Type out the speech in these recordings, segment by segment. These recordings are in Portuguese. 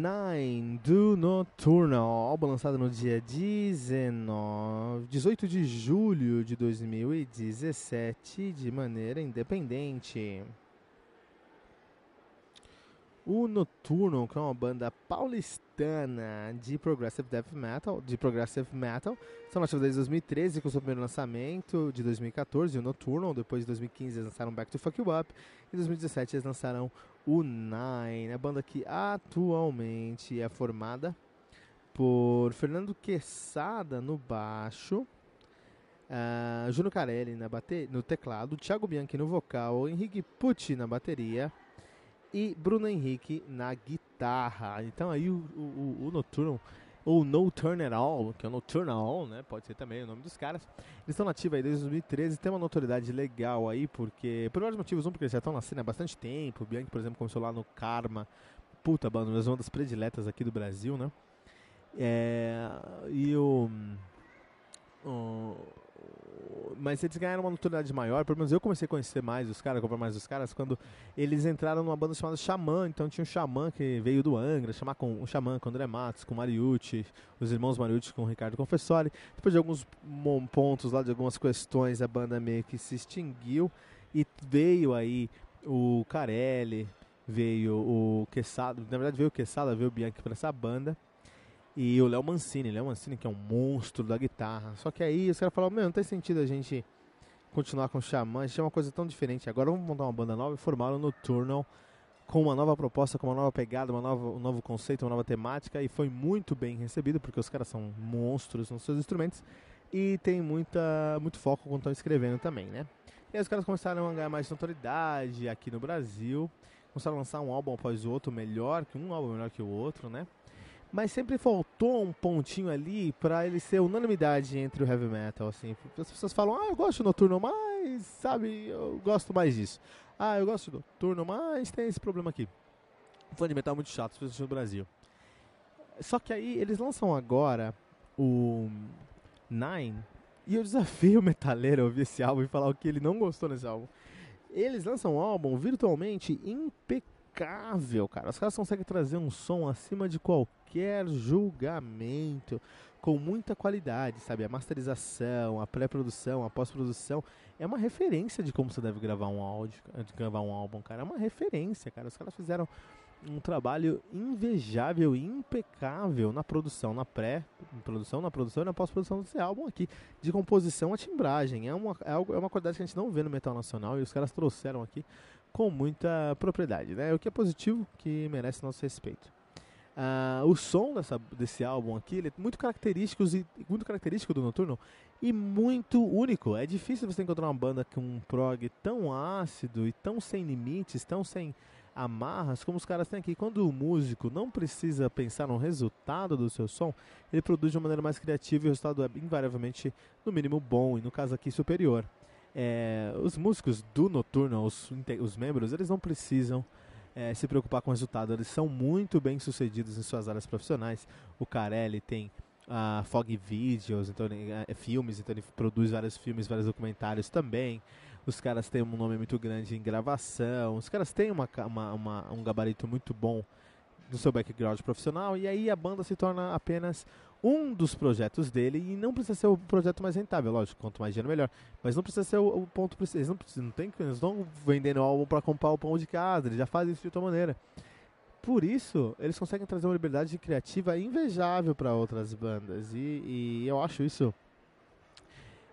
Nine do Nocturnal, álbum lançado no dia 19, 18 de julho de 2017 de maneira independente. O Nocturnal, que é uma banda paulistana de progressive death metal, de progressive metal, são nativos desde 2013 com o seu primeiro lançamento de 2014, o Nocturnal, depois de 2015 eles lançaram Back to Fuck You Up, em 2017 eles lançaram o Nine, a banda que atualmente é formada por Fernando Quesada no baixo, uh, Juno Carelli na bate no teclado, Thiago Bianchi no vocal, Henrique Pucci na bateria e Bruno Henrique na guitarra. Então aí o, o, o ou No Turn At All, que é o Nocturnal, né? Pode ser também o nome dos caras. Eles estão nativos aí desde 2013, tem uma notoriedade legal aí, porque por vários motivos, um porque eles já estão na cena há bastante tempo. O Bianchi, por exemplo, começou lá no Karma, puta banda, uma das prediletas aqui do Brasil, né? É, e o, o mas eles ganharam uma notoriedade maior, pelo menos eu comecei a conhecer mais os caras, comprar mais os caras, quando eles entraram numa banda chamada Xamã, então tinha um Xamã que veio do Angra, chamar com um Xamã com o André Matos, com o Mariucci, os irmãos Mariucci com o Ricardo Confessori. Depois de alguns pontos lá, de algumas questões, a banda meio que se extinguiu e veio aí o Carelli, veio o Quesada, na verdade veio o Quesada, veio o Bianchi para essa banda. E o Léo Mancini, Léo Mancini que é um monstro da guitarra. Só que aí os caras falaram, meu, não tem sentido a gente continuar com o Xamã, gente é uma coisa tão diferente. Agora vamos montar uma banda nova e formaram no Turnal com uma nova proposta, com uma nova pegada, uma nova, um novo conceito, uma nova temática e foi muito bem recebido porque os caras são monstros nos seus instrumentos e tem muita, muito foco quando estão escrevendo também, né? E aí os caras começaram a ganhar mais notoriedade aqui no Brasil, começaram a lançar um álbum após o outro melhor, que um álbum melhor que o outro, né? Mas sempre faltou um pontinho ali para ele ser unanimidade entre o heavy metal, assim. As pessoas falam, ah, eu gosto de Noturno, mas, sabe, eu gosto mais disso. Ah, eu gosto de Noturno, mas tem esse problema aqui. fã de metal muito chato, especialmente no Brasil. Só que aí eles lançam agora o Nine, e eu desafio o metaleiro a ouvir esse álbum e falar o que ele não gostou nesse álbum. Eles lançam um álbum virtualmente impecável, cara. Os caras conseguem trazer um som acima de qualquer julgamento, com muita qualidade, sabe? A masterização, a pré-produção, a pós-produção é uma referência de como você deve gravar um áudio, de gravar um álbum, cara. É uma referência, cara. Os caras fizeram um trabalho invejável impecável na produção, na pré-produção, na produção e na pós-produção desse álbum aqui, de composição a timbragem. É uma, é, é uma qualidade que a gente não vê no metal nacional e os caras trouxeram aqui com muita propriedade, né? O que é positivo, que merece nosso respeito. Uh, o som dessa, desse álbum aqui é muito característico, muito característico do Noturno e muito único. É difícil você encontrar uma banda com um prog tão ácido e tão sem limites, tão sem amarras como os caras têm aqui. Quando o músico não precisa pensar no resultado do seu som, ele produz de uma maneira mais criativa e o resultado é invariavelmente, no mínimo, bom e no caso aqui superior. É, os músicos do Noturno, os, os membros, eles não precisam é, se preocupar com o resultado. Eles são muito bem sucedidos em suas áreas profissionais. O Carelli tem a Fog Videos, então, é, filmes, então ele produz vários filmes, vários documentários também. os caras têm um nome muito grande em gravação, os caras têm uma, uma, uma, um gabarito muito bom no seu background profissional, e aí a banda se torna apenas um dos projetos dele e não precisa ser o projeto mais rentável, lógico, quanto mais dinheiro melhor, mas não precisa ser o, o ponto eles não precisam, não tem eles estão vendendo álbum para comprar o pão de casa, eles já fazem isso de outra maneira. Por isso, eles conseguem trazer uma liberdade criativa invejável para outras bandas e, e, eu acho isso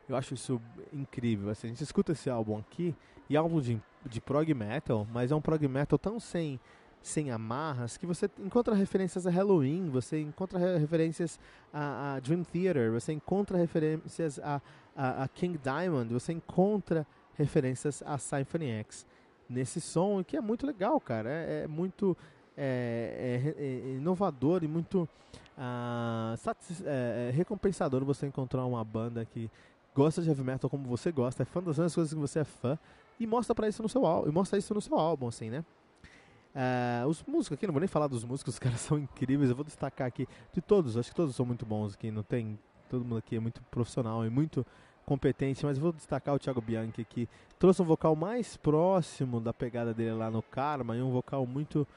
eu acho isso incrível. Assim, a gente escuta esse álbum aqui e é álbum de, de prog metal, mas é um prog metal tão sem sem amarras, que você encontra referências a Halloween, você encontra referências a, a Dream Theater, você encontra referências a, a, a, King Diamond, você encontra referências a Symphony X nesse som, que é muito legal, cara. É, é muito é, é, é, inovador e muito ah, é, é, recompensador você encontrar uma banda que gosta de heavy metal como você gosta, é fã das mesmas coisas que você é fã e mostra para isso no seu álbum, e mostra isso no seu álbum, assim, né? Uh, os músicos aqui, não vou nem falar dos músicos, os caras são incríveis. Eu vou destacar aqui de todos, acho que todos são muito bons aqui. Não tem. Todo mundo aqui é muito profissional e muito competente, mas vou destacar o Thiago Bianchi que trouxe um vocal mais próximo da pegada dele lá no Karma e um vocal muito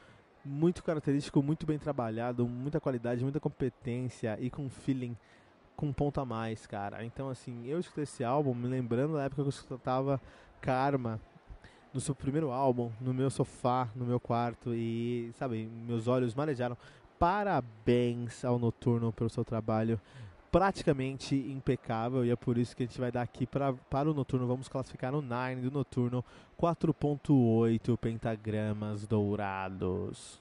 muito característico, muito bem trabalhado, muita qualidade, muita competência e com feeling com um ponto a mais, cara. Então assim, eu escutei esse álbum me lembrando da época que eu escutava Karma no seu primeiro álbum, no meu sofá, no meu quarto e, sabe, meus olhos marejaram. Parabéns ao Noturno pelo seu trabalho praticamente impecável e é por isso que a gente vai dar aqui pra, para o Noturno, vamos classificar o Nine do Noturno 4.8 pentagramas dourados.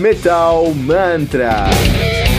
Metal Mantra.